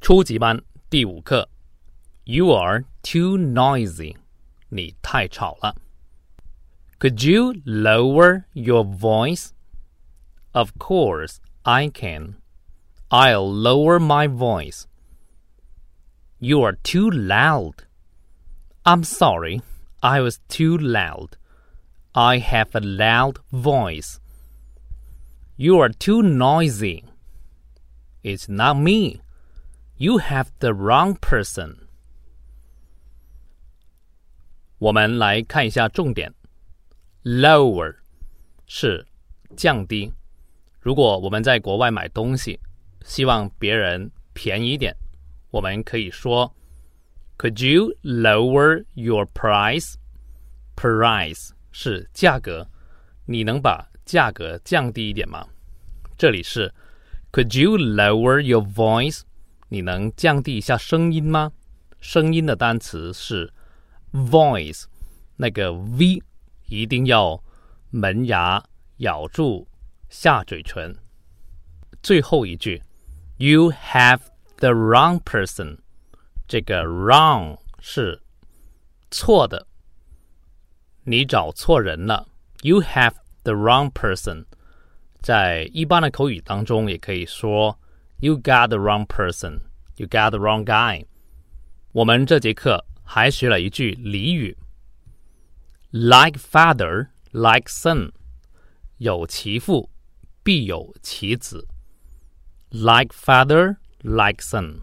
初级班第五课，You are too noisy，你太吵了。Could you lower your voice? Of course I can. I'll lower my voice. You are too loud. I'm sorry, I was too loud. I have a loud voice. You are too noisy. It's not me. You have the wrong person. 我们来看一下重点。Lower 是降低。如果我们在国外买东西，希望别人便宜一点，我们可以说：“Could you lower your price？” Price 是价格，你能把价格降低一点吗？这里是 “Could you lower your voice？” 你能降低一下声音吗？声音的单词是 voice，那个 v 一定要门牙咬住下嘴唇。最后一句，You have the wrong person。这个 wrong 是错的，你找错人了。You have the wrong person。在一般的口语当中，也可以说。You got the wrong person. You got the wrong guy. 我们这节课还学了一句俚语：Like father, like son. 有其父必有其子。Like father, like son.